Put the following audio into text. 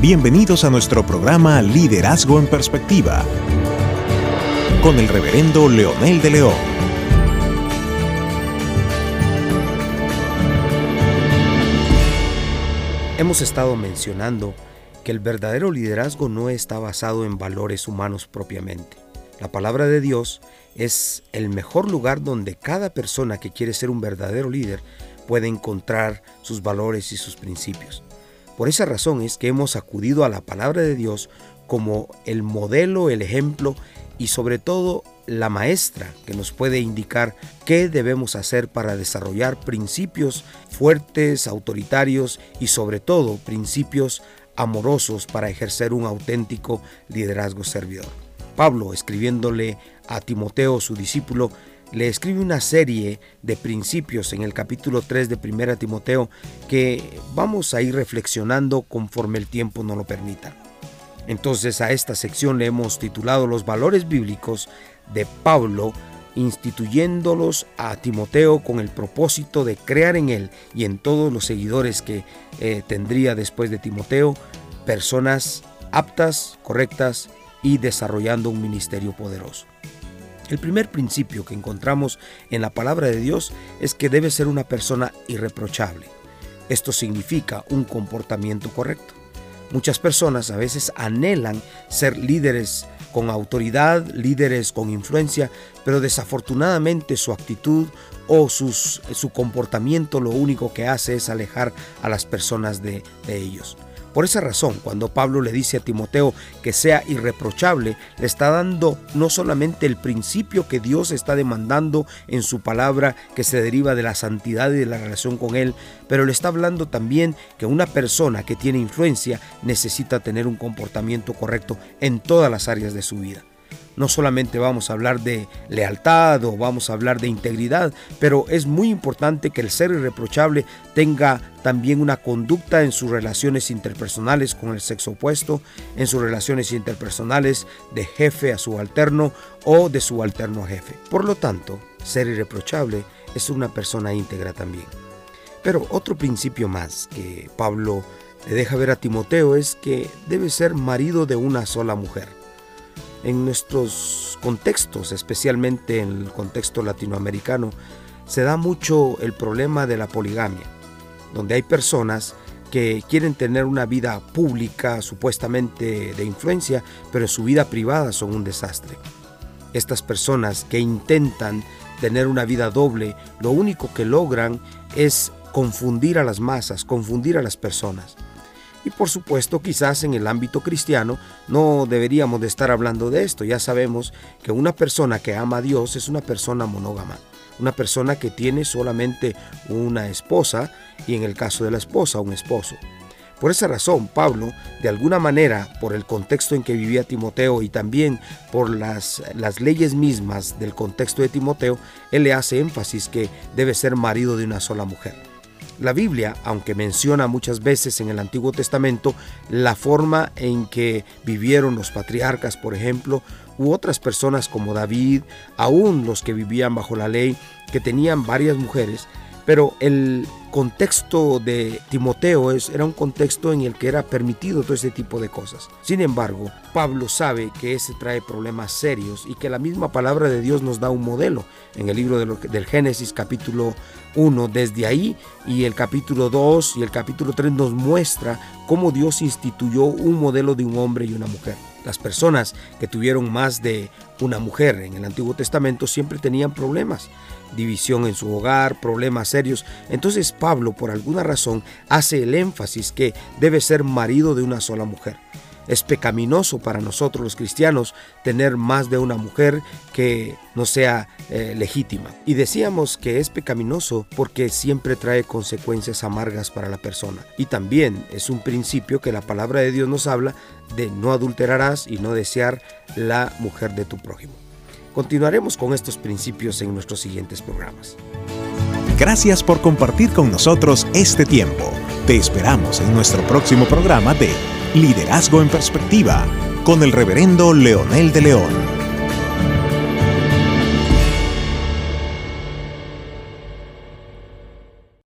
Bienvenidos a nuestro programa Liderazgo en Perspectiva con el reverendo Leonel de León. Hemos estado mencionando que el verdadero liderazgo no está basado en valores humanos propiamente. La palabra de Dios es el mejor lugar donde cada persona que quiere ser un verdadero líder puede encontrar sus valores y sus principios. Por esa razón es que hemos acudido a la palabra de Dios como el modelo, el ejemplo y sobre todo la maestra que nos puede indicar qué debemos hacer para desarrollar principios fuertes, autoritarios y sobre todo principios amorosos para ejercer un auténtico liderazgo servidor. Pablo, escribiéndole a Timoteo, su discípulo, le escribe una serie de principios en el capítulo 3 de 1 Timoteo que vamos a ir reflexionando conforme el tiempo nos lo permita. Entonces a esta sección le hemos titulado Los valores bíblicos de Pablo, instituyéndolos a Timoteo con el propósito de crear en él y en todos los seguidores que eh, tendría después de Timoteo personas aptas, correctas y desarrollando un ministerio poderoso. El primer principio que encontramos en la palabra de Dios es que debe ser una persona irreprochable. Esto significa un comportamiento correcto. Muchas personas a veces anhelan ser líderes con autoridad, líderes con influencia, pero desafortunadamente su actitud o su comportamiento lo único que hace es alejar a las personas de, de ellos. Por esa razón, cuando Pablo le dice a Timoteo que sea irreprochable, le está dando no solamente el principio que Dios está demandando en su palabra que se deriva de la santidad y de la relación con Él, pero le está hablando también que una persona que tiene influencia necesita tener un comportamiento correcto en todas las áreas de su vida. No solamente vamos a hablar de lealtad o vamos a hablar de integridad, pero es muy importante que el ser irreprochable tenga también una conducta en sus relaciones interpersonales con el sexo opuesto, en sus relaciones interpersonales de jefe a subalterno o de subalterno a jefe. Por lo tanto, ser irreprochable es una persona íntegra también. Pero otro principio más que Pablo le deja ver a Timoteo es que debe ser marido de una sola mujer en nuestros contextos, especialmente en el contexto latinoamericano, se da mucho el problema de la poligamia, donde hay personas que quieren tener una vida pública supuestamente de influencia, pero su vida privada son un desastre. Estas personas que intentan tener una vida doble, lo único que logran es confundir a las masas, confundir a las personas. Y por supuesto, quizás en el ámbito cristiano no deberíamos de estar hablando de esto. Ya sabemos que una persona que ama a Dios es una persona monógama, una persona que tiene solamente una esposa y en el caso de la esposa un esposo. Por esa razón, Pablo, de alguna manera, por el contexto en que vivía Timoteo y también por las, las leyes mismas del contexto de Timoteo, él le hace énfasis que debe ser marido de una sola mujer. La Biblia, aunque menciona muchas veces en el Antiguo Testamento la forma en que vivieron los patriarcas, por ejemplo, u otras personas como David, aún los que vivían bajo la ley, que tenían varias mujeres, pero el contexto de Timoteo es, era un contexto en el que era permitido todo ese tipo de cosas. Sin embargo, Pablo sabe que ese trae problemas serios y que la misma palabra de Dios nos da un modelo en el libro del Génesis capítulo 1. Desde ahí y el capítulo 2 y el capítulo 3 nos muestra cómo Dios instituyó un modelo de un hombre y una mujer. Las personas que tuvieron más de una mujer en el Antiguo Testamento siempre tenían problemas, división en su hogar, problemas serios. Entonces Pablo, por alguna razón, hace el énfasis que debe ser marido de una sola mujer. Es pecaminoso para nosotros los cristianos tener más de una mujer que no sea eh, legítima. Y decíamos que es pecaminoso porque siempre trae consecuencias amargas para la persona. Y también es un principio que la palabra de Dios nos habla de no adulterarás y no desear la mujer de tu prójimo. Continuaremos con estos principios en nuestros siguientes programas. Gracias por compartir con nosotros este tiempo. Te esperamos en nuestro próximo programa de Liderazgo en Perspectiva con el reverendo Leonel de León.